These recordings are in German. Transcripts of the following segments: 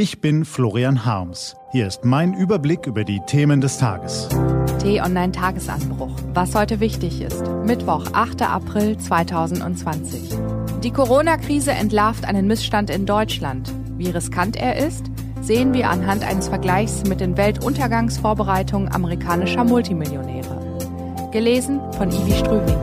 Ich bin Florian Harms. Hier ist mein Überblick über die Themen des Tages. T-Online Tagesanbruch. Was heute wichtig ist. Mittwoch, 8. April 2020. Die Corona-Krise entlarvt einen Missstand in Deutschland. Wie riskant er ist, sehen wir anhand eines Vergleichs mit den Weltuntergangsvorbereitungen amerikanischer Multimillionäre. Gelesen von Ivi Strübing.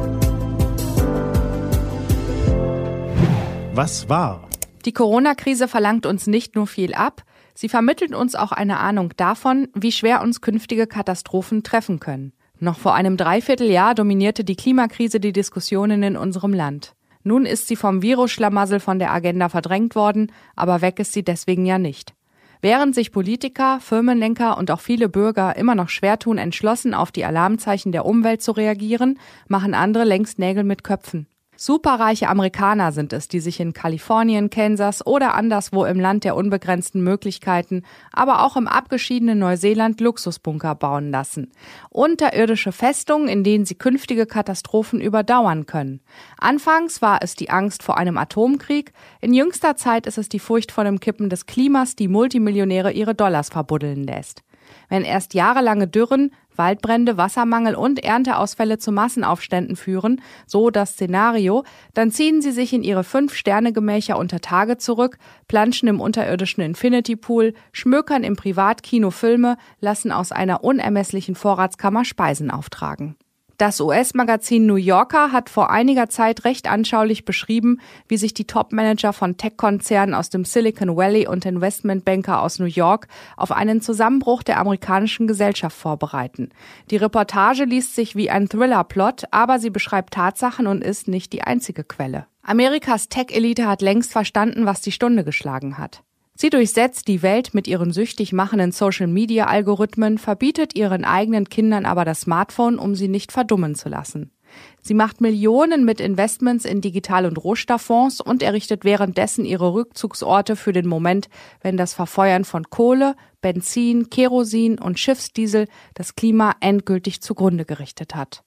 Was war? Die Corona-Krise verlangt uns nicht nur viel ab, sie vermittelt uns auch eine Ahnung davon, wie schwer uns künftige Katastrophen treffen können. Noch vor einem Dreivierteljahr dominierte die Klimakrise die Diskussionen in unserem Land. Nun ist sie vom Virusschlamassel von der Agenda verdrängt worden, aber weg ist sie deswegen ja nicht. Während sich Politiker, Firmenlenker und auch viele Bürger immer noch schwer tun, entschlossen auf die Alarmzeichen der Umwelt zu reagieren, machen andere längst Nägel mit Köpfen. Superreiche Amerikaner sind es, die sich in Kalifornien, Kansas oder anderswo im Land der unbegrenzten Möglichkeiten, aber auch im abgeschiedenen Neuseeland Luxusbunker bauen lassen. Unterirdische Festungen, in denen sie künftige Katastrophen überdauern können. Anfangs war es die Angst vor einem Atomkrieg, in jüngster Zeit ist es die Furcht vor dem Kippen des Klimas, die Multimillionäre ihre Dollars verbuddeln lässt. Wenn erst jahrelange Dürren, Waldbrände, Wassermangel und Ernteausfälle zu Massenaufständen führen, so das Szenario, dann ziehen sie sich in ihre Fünf-Sterne-Gemächer unter Tage zurück, planschen im unterirdischen Infinity Pool, schmökern im Privatkino Filme, lassen aus einer unermesslichen Vorratskammer Speisen auftragen. Das US-Magazin New Yorker hat vor einiger Zeit recht anschaulich beschrieben, wie sich die Top-Manager von Tech-Konzernen aus dem Silicon Valley und Investmentbanker aus New York auf einen Zusammenbruch der amerikanischen Gesellschaft vorbereiten. Die Reportage liest sich wie ein Thriller-Plot, aber sie beschreibt Tatsachen und ist nicht die einzige Quelle. Amerikas Tech-Elite hat längst verstanden, was die Stunde geschlagen hat. Sie durchsetzt die Welt mit ihren süchtig machenden Social-Media-Algorithmen, verbietet ihren eigenen Kindern aber das Smartphone, um sie nicht verdummen zu lassen. Sie macht Millionen mit Investments in Digital- und Rohstofffonds und errichtet währenddessen ihre Rückzugsorte für den Moment, wenn das Verfeuern von Kohle, Benzin, Kerosin und Schiffsdiesel das Klima endgültig zugrunde gerichtet hat.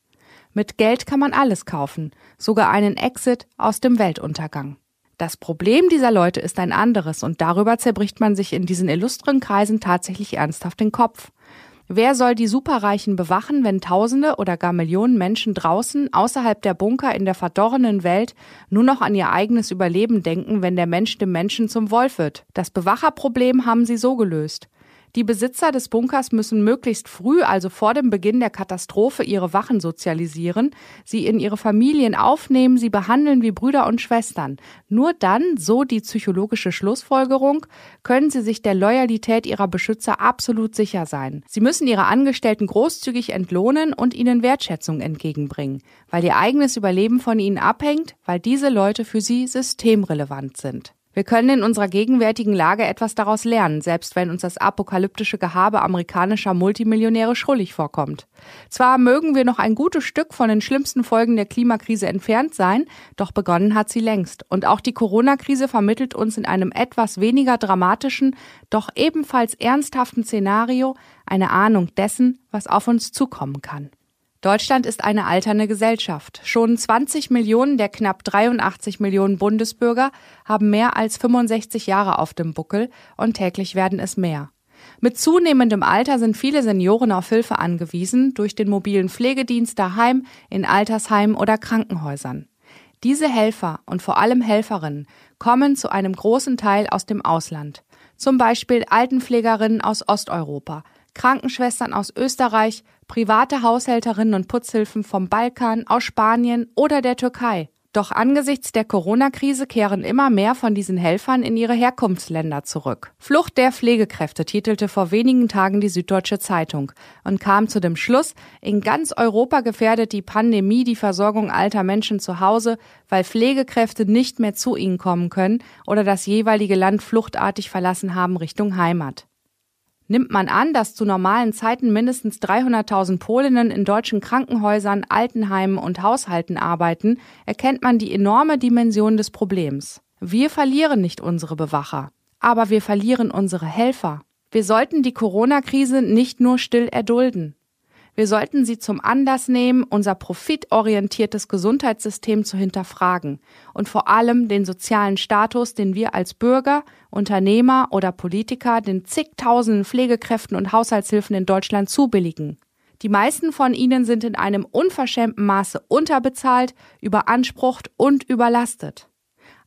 Mit Geld kann man alles kaufen, sogar einen Exit aus dem Weltuntergang. Das Problem dieser Leute ist ein anderes und darüber zerbricht man sich in diesen illustren Kreisen tatsächlich ernsthaft den Kopf. Wer soll die Superreichen bewachen, wenn Tausende oder gar Millionen Menschen draußen, außerhalb der Bunker in der verdorrenen Welt, nur noch an ihr eigenes Überleben denken, wenn der Mensch dem Menschen zum Wolf wird? Das Bewacherproblem haben sie so gelöst. Die Besitzer des Bunkers müssen möglichst früh, also vor dem Beginn der Katastrophe, ihre Wachen sozialisieren, sie in ihre Familien aufnehmen, sie behandeln wie Brüder und Schwestern. Nur dann, so die psychologische Schlussfolgerung, können sie sich der Loyalität ihrer Beschützer absolut sicher sein. Sie müssen ihre Angestellten großzügig entlohnen und ihnen Wertschätzung entgegenbringen, weil ihr eigenes Überleben von ihnen abhängt, weil diese Leute für sie systemrelevant sind. Wir können in unserer gegenwärtigen Lage etwas daraus lernen, selbst wenn uns das apokalyptische Gehabe amerikanischer Multimillionäre schrullig vorkommt. Zwar mögen wir noch ein gutes Stück von den schlimmsten Folgen der Klimakrise entfernt sein, doch begonnen hat sie längst. Und auch die Corona-Krise vermittelt uns in einem etwas weniger dramatischen, doch ebenfalls ernsthaften Szenario eine Ahnung dessen, was auf uns zukommen kann. Deutschland ist eine alternde Gesellschaft. Schon 20 Millionen der knapp 83 Millionen Bundesbürger haben mehr als 65 Jahre auf dem Buckel und täglich werden es mehr. Mit zunehmendem Alter sind viele Senioren auf Hilfe angewiesen durch den mobilen Pflegedienst daheim, in Altersheimen oder Krankenhäusern. Diese Helfer und vor allem Helferinnen kommen zu einem großen Teil aus dem Ausland. Zum Beispiel Altenpflegerinnen aus Osteuropa, Krankenschwestern aus Österreich, private Haushälterinnen und Putzhilfen vom Balkan, aus Spanien oder der Türkei. Doch angesichts der Corona-Krise kehren immer mehr von diesen Helfern in ihre Herkunftsländer zurück. Flucht der Pflegekräfte titelte vor wenigen Tagen die Süddeutsche Zeitung und kam zu dem Schluss, in ganz Europa gefährdet die Pandemie die Versorgung alter Menschen zu Hause, weil Pflegekräfte nicht mehr zu ihnen kommen können oder das jeweilige Land fluchtartig verlassen haben Richtung Heimat. Nimmt man an, dass zu normalen Zeiten mindestens 300.000 Polinnen in deutschen Krankenhäusern, Altenheimen und Haushalten arbeiten, erkennt man die enorme Dimension des Problems. Wir verlieren nicht unsere Bewacher, aber wir verlieren unsere Helfer. Wir sollten die Corona-Krise nicht nur still erdulden. Wir sollten sie zum Anlass nehmen, unser profitorientiertes Gesundheitssystem zu hinterfragen und vor allem den sozialen Status, den wir als Bürger, Unternehmer oder Politiker den zigtausenden Pflegekräften und Haushaltshilfen in Deutschland zubilligen. Die meisten von ihnen sind in einem unverschämten Maße unterbezahlt, überansprucht und überlastet.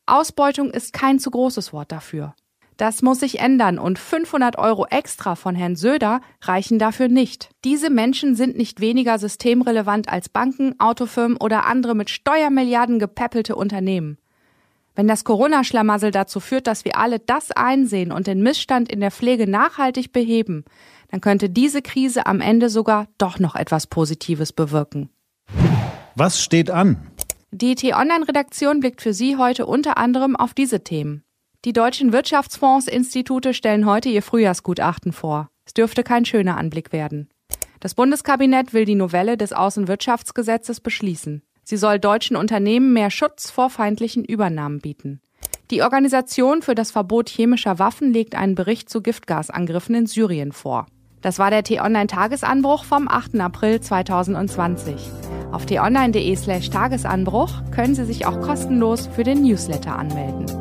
Ausbeutung ist kein zu großes Wort dafür. Das muss sich ändern und 500 Euro extra von Herrn Söder reichen dafür nicht. Diese Menschen sind nicht weniger systemrelevant als Banken, Autofirmen oder andere mit Steuermilliarden gepeppelte Unternehmen. Wenn das Corona-Schlamassel dazu führt, dass wir alle das einsehen und den Missstand in der Pflege nachhaltig beheben, dann könnte diese Krise am Ende sogar doch noch etwas Positives bewirken. Was steht an? Die T-Online-Redaktion blickt für Sie heute unter anderem auf diese Themen. Die deutschen Wirtschaftsfondsinstitute stellen heute ihr Frühjahrsgutachten vor. Es dürfte kein schöner Anblick werden. Das Bundeskabinett will die Novelle des Außenwirtschaftsgesetzes beschließen. Sie soll deutschen Unternehmen mehr Schutz vor feindlichen Übernahmen bieten. Die Organisation für das Verbot chemischer Waffen legt einen Bericht zu Giftgasangriffen in Syrien vor. Das war der T-Online-Tagesanbruch vom 8. April 2020. Auf t-online.de slash Tagesanbruch können Sie sich auch kostenlos für den Newsletter anmelden.